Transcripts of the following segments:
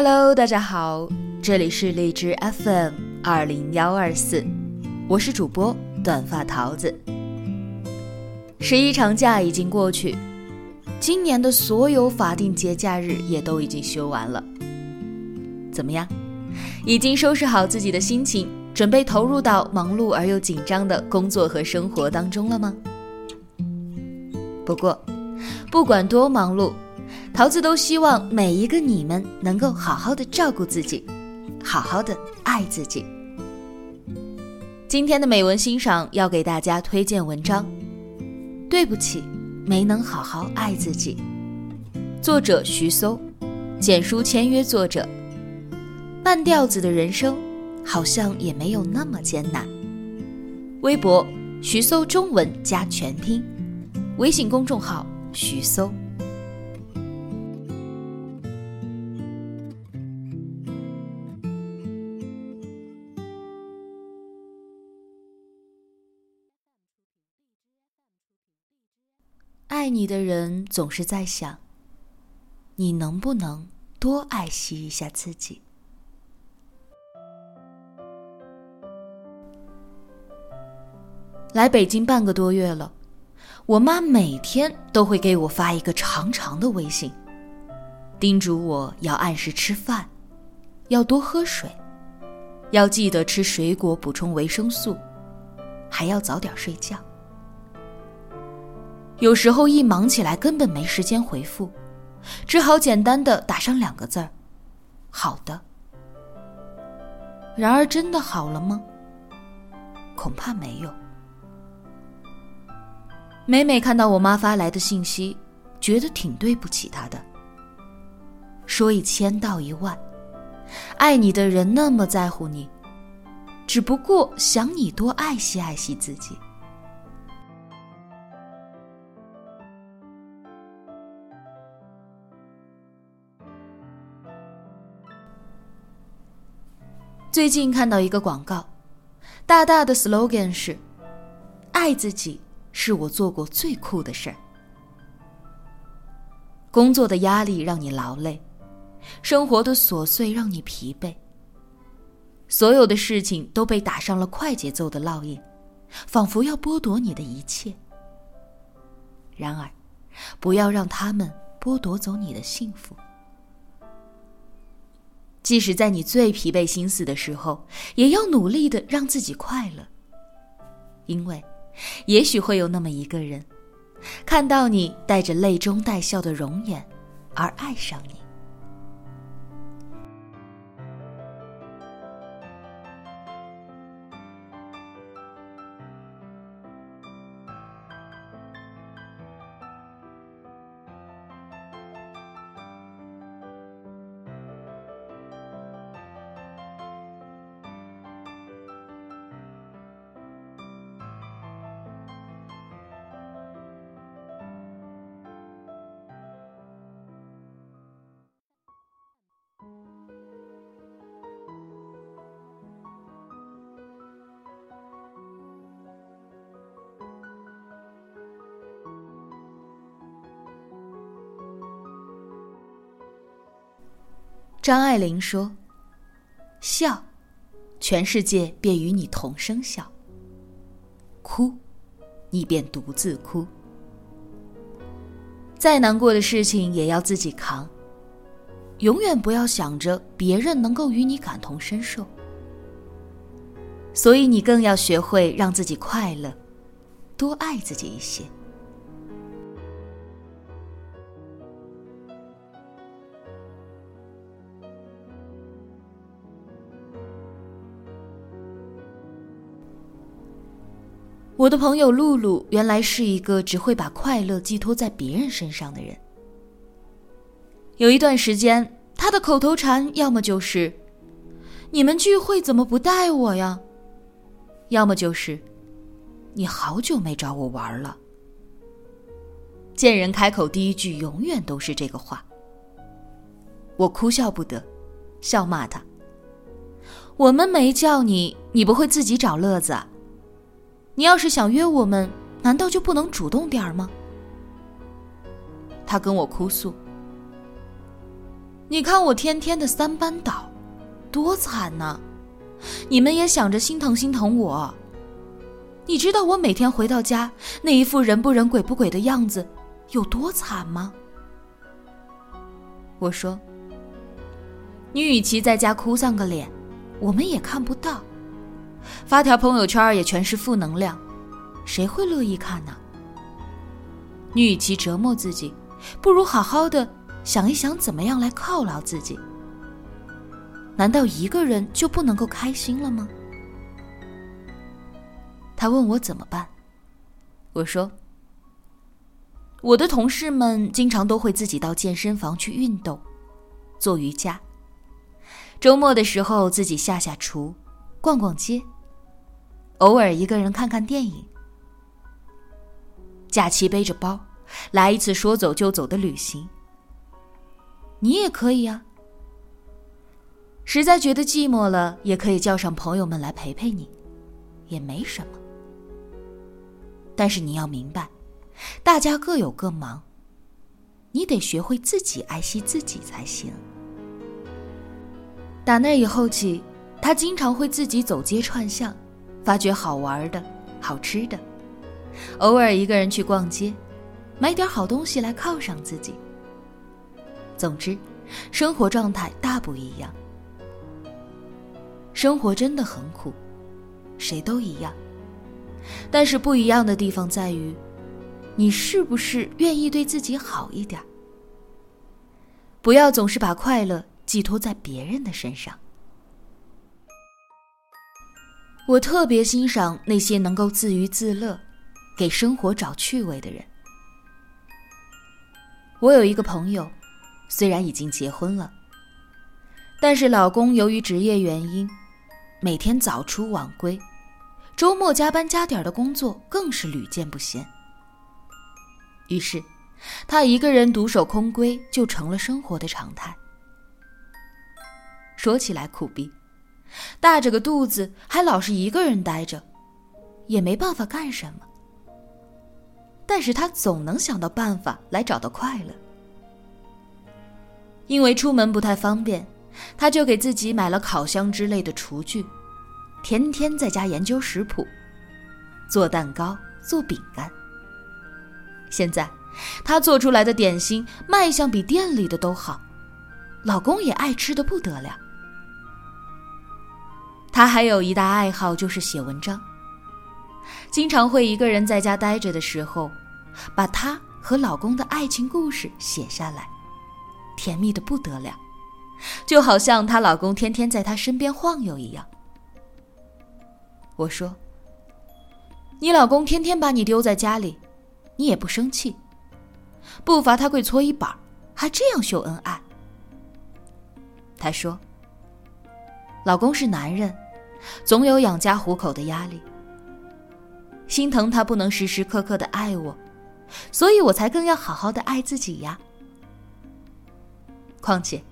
Hello，大家好，这里是荔枝 FM 二零幺二四，我是主播短发桃子。十一长假已经过去，今年的所有法定节假日也都已经休完了。怎么样？已经收拾好自己的心情，准备投入到忙碌而又紧张的工作和生活当中了吗？不过，不管多忙碌。桃子都希望每一个你们能够好好的照顾自己，好好的爱自己。今天的美文欣赏要给大家推荐文章，对不起，没能好好爱自己。作者徐搜，简书签约作者。半吊子的人生，好像也没有那么艰难。微博徐搜中文加全拼，微信公众号徐搜。爱你的人总是在想，你能不能多爱惜一下自己？来北京半个多月了，我妈每天都会给我发一个长长的微信，叮嘱我要按时吃饭，要多喝水，要记得吃水果补充维生素，还要早点睡觉。有时候一忙起来，根本没时间回复，只好简单的打上两个字儿：“好的。”然而，真的好了吗？恐怕没有。每每看到我妈发来的信息，觉得挺对不起她的。说一千道一万，爱你的人那么在乎你，只不过想你多爱惜爱惜自己。最近看到一个广告，大大的 slogan 是：“爱自己是我做过最酷的事儿。”工作的压力让你劳累，生活的琐碎让你疲惫，所有的事情都被打上了快节奏的烙印，仿佛要剥夺你的一切。然而，不要让他们剥夺走你的幸福。即使在你最疲惫心思的时候，也要努力的让自己快乐，因为，也许会有那么一个人，看到你带着泪中带笑的容颜，而爱上你。张爱玲说：“笑，全世界便与你同声笑；哭，你便独自哭。再难过的事情也要自己扛，永远不要想着别人能够与你感同身受。所以你更要学会让自己快乐，多爱自己一些。”我的朋友露露原来是一个只会把快乐寄托在别人身上的人。有一段时间，他的口头禅要么就是“你们聚会怎么不带我呀”，要么就是“你好久没找我玩了”。见人开口第一句永远都是这个话。我哭笑不得，笑骂他：“我们没叫你，你不会自己找乐子？”你要是想约我们，难道就不能主动点儿吗？他跟我哭诉：“你看我天天的三班倒，多惨呐！你们也想着心疼心疼我。你知道我每天回到家那一副人不人鬼不鬼的样子有多惨吗？我说：“你与其在家哭丧个脸，我们也看不到，发条朋友圈也全是负能量，谁会乐意看呢？你与其折磨自己，不如好好的想一想怎么样来犒劳自己。难道一个人就不能够开心了吗？”他问我怎么办，我说。我的同事们经常都会自己到健身房去运动，做瑜伽。周末的时候自己下下厨，逛逛街，偶尔一个人看看电影。假期背着包，来一次说走就走的旅行。你也可以啊。实在觉得寂寞了，也可以叫上朋友们来陪陪你，也没什么。但是你要明白。大家各有各忙，你得学会自己爱惜自己才行。打那以后起，他经常会自己走街串巷，发掘好玩的、好吃的，偶尔一个人去逛街，买点好东西来犒赏自己。总之，生活状态大不一样。生活真的很苦，谁都一样，但是不一样的地方在于。你是不是愿意对自己好一点？不要总是把快乐寄托在别人的身上。我特别欣赏那些能够自娱自乐、给生活找趣味的人。我有一个朋友，虽然已经结婚了，但是老公由于职业原因，每天早出晚归，周末加班加点的工作更是屡见不鲜。于是，他一个人独守空闺就成了生活的常态。说起来苦逼，大着个肚子还老是一个人待着，也没办法干什么。但是他总能想到办法来找到快乐。因为出门不太方便，他就给自己买了烤箱之类的厨具，天天在家研究食谱，做蛋糕，做饼干。现在，她做出来的点心卖相比店里的都好，老公也爱吃的不得了。她还有一大爱好就是写文章，经常会一个人在家待着的时候，把她和老公的爱情故事写下来，甜蜜的不得了，就好像她老公天天在她身边晃悠一样。我说：“你老公天天把你丢在家里。”你也不生气，不罚他跪搓衣板，还这样秀恩爱。他说：“老公是男人，总有养家糊口的压力，心疼他不能时时刻刻的爱我，所以我才更要好好的爱自己呀。况且，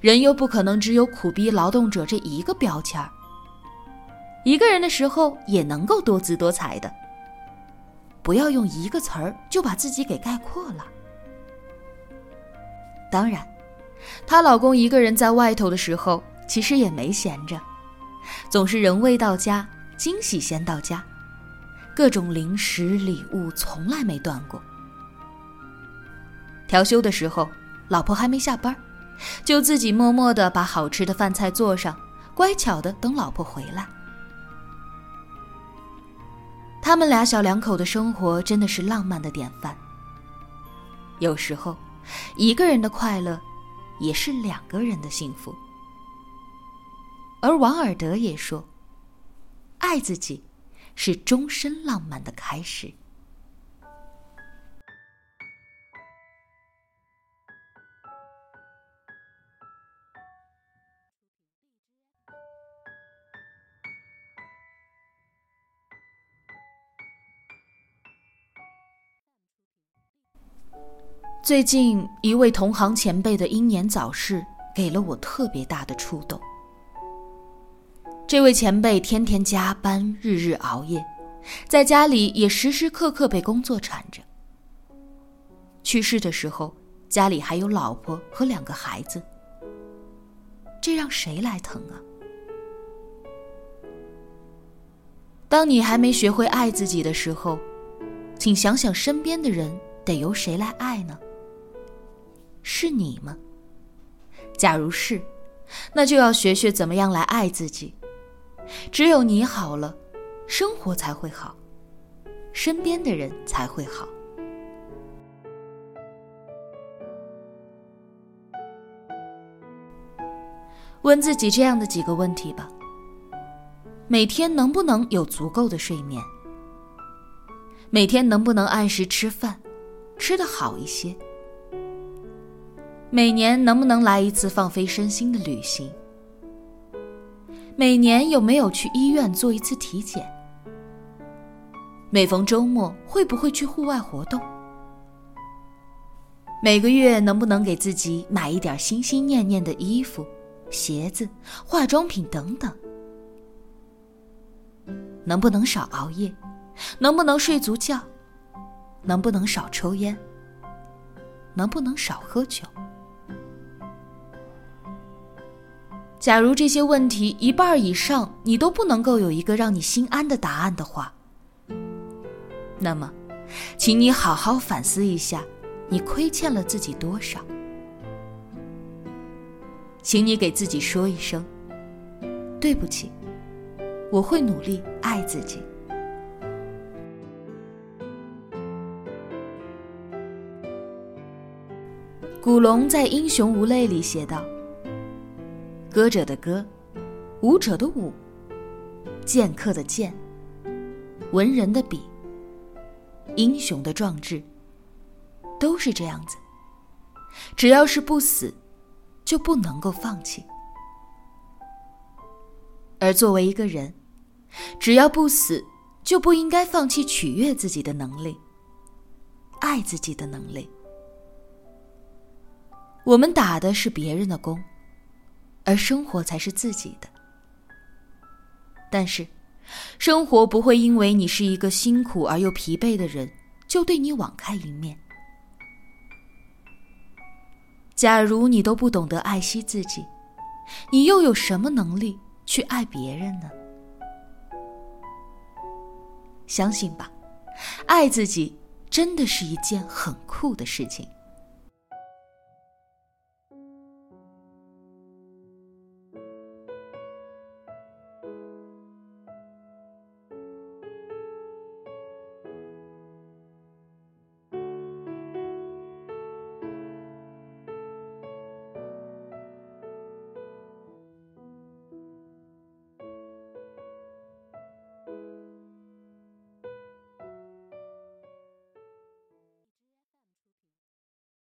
人又不可能只有苦逼劳动者这一个标签儿，一个人的时候也能够多姿多彩的。”不要用一个词儿就把自己给概括了。当然，她老公一个人在外头的时候，其实也没闲着，总是人未到家，惊喜先到家，各种零食礼物从来没断过。调休的时候，老婆还没下班，就自己默默的把好吃的饭菜做上，乖巧的等老婆回来。他们俩小两口的生活真的是浪漫的典范。有时候，一个人的快乐，也是两个人的幸福。而王尔德也说：“爱自己，是终身浪漫的开始。”最近一位同行前辈的英年早逝，给了我特别大的触动。这位前辈天天加班，日日熬夜，在家里也时时刻刻被工作缠着。去世的时候，家里还有老婆和两个孩子，这让谁来疼啊？当你还没学会爱自己的时候，请想想身边的人得由谁来爱呢？是你吗？假如是，那就要学学怎么样来爱自己。只有你好了，生活才会好，身边的人才会好。问自己这样的几个问题吧：每天能不能有足够的睡眠？每天能不能按时吃饭，吃得好一些？每年能不能来一次放飞身心的旅行？每年有没有去医院做一次体检？每逢周末会不会去户外活动？每个月能不能给自己买一点心心念念的衣服、鞋子、化妆品等等？能不能少熬夜？能不能睡足觉？能不能少抽烟？能不能少喝酒？假如这些问题一半以上你都不能够有一个让你心安的答案的话，那么，请你好好反思一下，你亏欠了自己多少？请你给自己说一声：“对不起，我会努力爱自己。”古龙在《英雄无泪》里写道。歌者的歌，舞者的舞，剑客的剑，文人的笔，英雄的壮志，都是这样子。只要是不死，就不能够放弃。而作为一个人，只要不死，就不应该放弃取悦自己的能力，爱自己的能力。我们打的是别人的工。而生活才是自己的，但是，生活不会因为你是一个辛苦而又疲惫的人，就对你网开一面。假如你都不懂得爱惜自己，你又有什么能力去爱别人呢？相信吧，爱自己真的是一件很酷的事情。